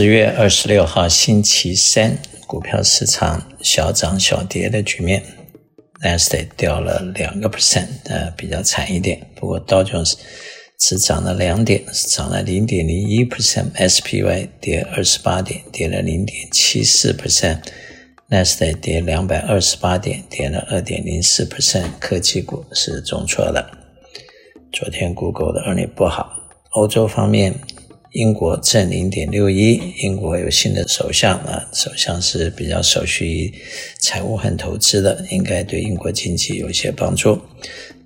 十月二十六号星期三，股票市场小涨小跌的局面，纳斯达克掉了两个 percent，呃，比较惨一点。不过道琼斯只涨了两点，涨了零点零一 percent，SPY 跌二十八点，跌了零点七四 percent，纳斯达克跌两百二十八点，跌了二点零四 percent。科技股是重挫的。昨天 Google 的 earn 不好，欧洲方面。英国正零点六一，英国有新的首相啊，首相是比较熟悉财务和投资的，应该对英国经济有一些帮助。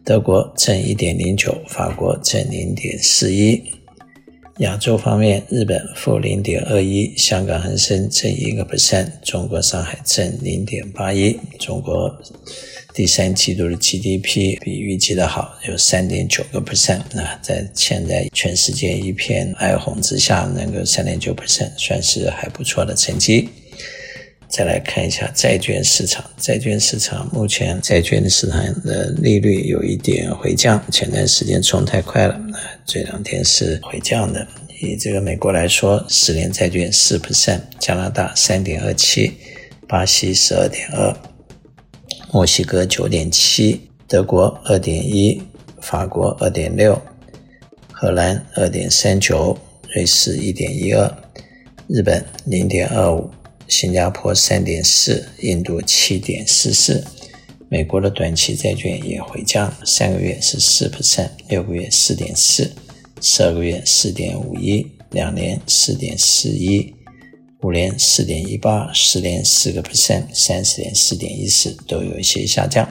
德国正一点零九，法国正零点四一。亚洲方面，日本负零点二一，香港恒生正一个 percent，中国上海正零点八一，中国。第三季度的 GDP 比预期的好，有三点九个 percent。那在现在全世界一片哀鸿之下，能够三点九 percent 算是还不错的成绩。再来看一下债券市场，债券市场目前债券市场的利率有一点回降，前段时间冲太快了，那这两天是回降的。以这个美国来说，十年债券四 percent，加拿大三点二七，巴西十二点二。墨西哥九点七，德国二点一，法国二点六，荷兰二点三九，瑞士一点一二，日本零点二五，新加坡三点四，印度七点四四。美国的短期债券也回降，三个月是四 percent，六个月四点四，十二个月四点五一，两年四点四一。五年四点一八，十年四个 percent，三十年四点一四，都有一些下降。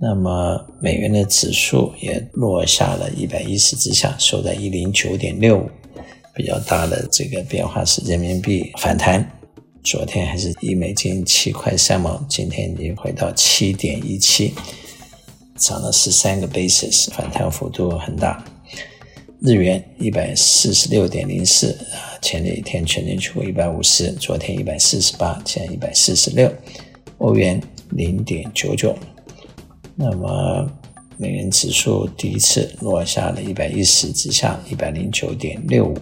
那么美元的指数也落下了一百一十之下，收在一零九点六五。比较大的这个变化是人民币反弹，昨天还是一美金七块三毛，今天已经回到七点一七，涨了十三个 basis，反弹幅度很大。日元一百四十六点零四啊。前几天全天出一百五十，昨天一百四十八，现在一百四十六。欧元零点九九，那么美元指数第一次落下了一百一十之下，一百零九点六五。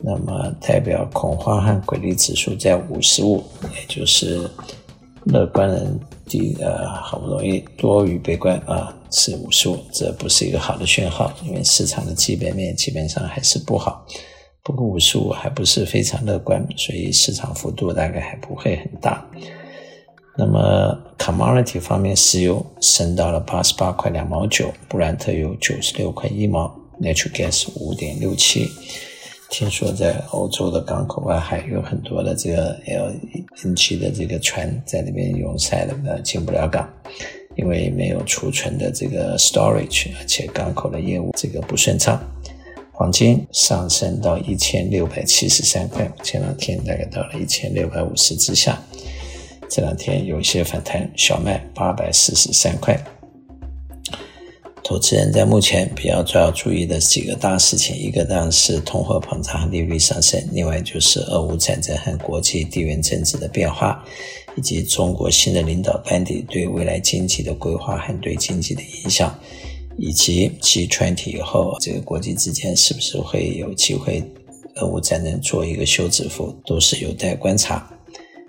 那么代表恐慌和诡异指数在五十五，也就是乐观人第呃好不容易多于悲观啊，是五十五，这不是一个好的讯号，因为市场的基本面基本上还是不好。不过五十五还不是非常乐观，所以市场幅度大概还不会很大。那么 commodity 方面，石油升到了八十八块两毛九，布兰特油九十六块一毛，natural gas 五点六七。听说在欧洲的港口外海有很多的这个 LNG 的这个船在那边拥塞的，呃，进不了港，因为没有储存的这个 storage，而且港口的业务这个不顺畅。黄金上升到一千六百七十三块，前两天大概到了一千六百五十之下，这两天有一些反弹。小麦八百四十三块。投资人在目前比较主要注意的几个大事情，一个当然是通货膨胀和利率上升，另外就是俄乌战争和国际地缘政治的变化，以及中国新的领导班底对未来经济的规划和对经济的影响。以及 G20 以后，这个国际之间是不是会有机会俄乌战争做一个休止符，都是有待观察。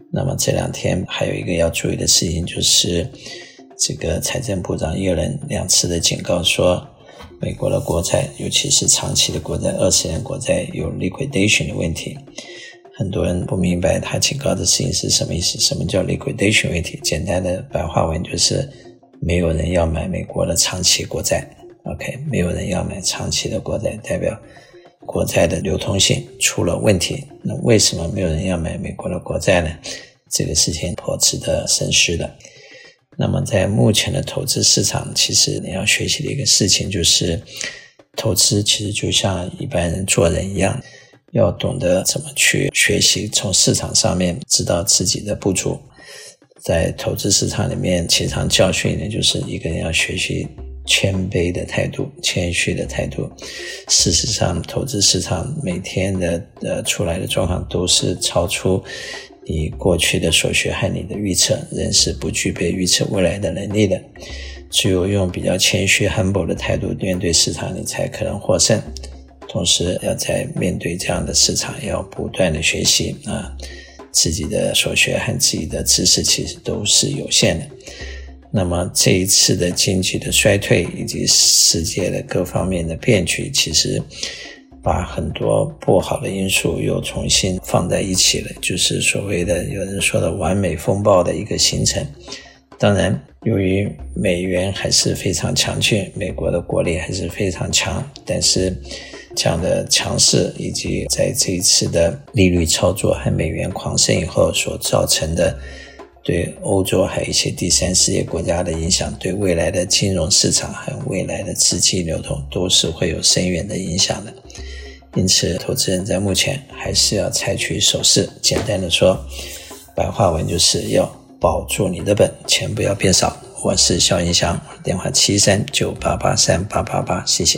那么这两天还有一个要注意的事情，就是这个财政部长耶伦两次的警告说，美国的国债，尤其是长期的国债、二十年国债有 liquidation 的问题。很多人不明白他警告的事情是什么意思？什么叫 liquidation 问题？简单的白话文就是。没有人要买美国的长期国债，OK，没有人要买长期的国债，代表国债的流通性出了问题。那为什么没有人要买美国的国债呢？这个事情颇值得深思的。那么在目前的投资市场，其实你要学习的一个事情就是，投资其实就像一般人做人一样，要懂得怎么去学习，从市场上面知道自己的不足。在投资市场里面，经常教训的就是一个人要学习谦卑的态度、谦虚的态度。事实上，投资市场每天的呃出来的状况都是超出你过去的所学和你的预测。人是不具备预测未来的能力的，只有用比较谦虚、humble 的态度面对市场，你才可能获胜。同时要在面对这样的市场，要不断的学习啊，自己的所学和自己的知识其实都是有限的。那么这一次的经济的衰退以及世界的各方面的变局，其实把很多不好的因素又重新放在一起了，就是所谓的有人说的完美风暴的一个形成。当然，由于美元还是非常强劲，美国的国力还是非常强，但是这样的强势以及在这一次的利率操作和美元狂升以后所造成的对欧洲还有一些第三世界国家的影响，对未来的金融市场和未来的资金流通都是会有深远的影响的。因此，投资人在目前还是要采取守势。简单的说，白话文就是要。保住你的本，钱不要变少。我是肖银祥，电话七三九八八三八八八，谢谢。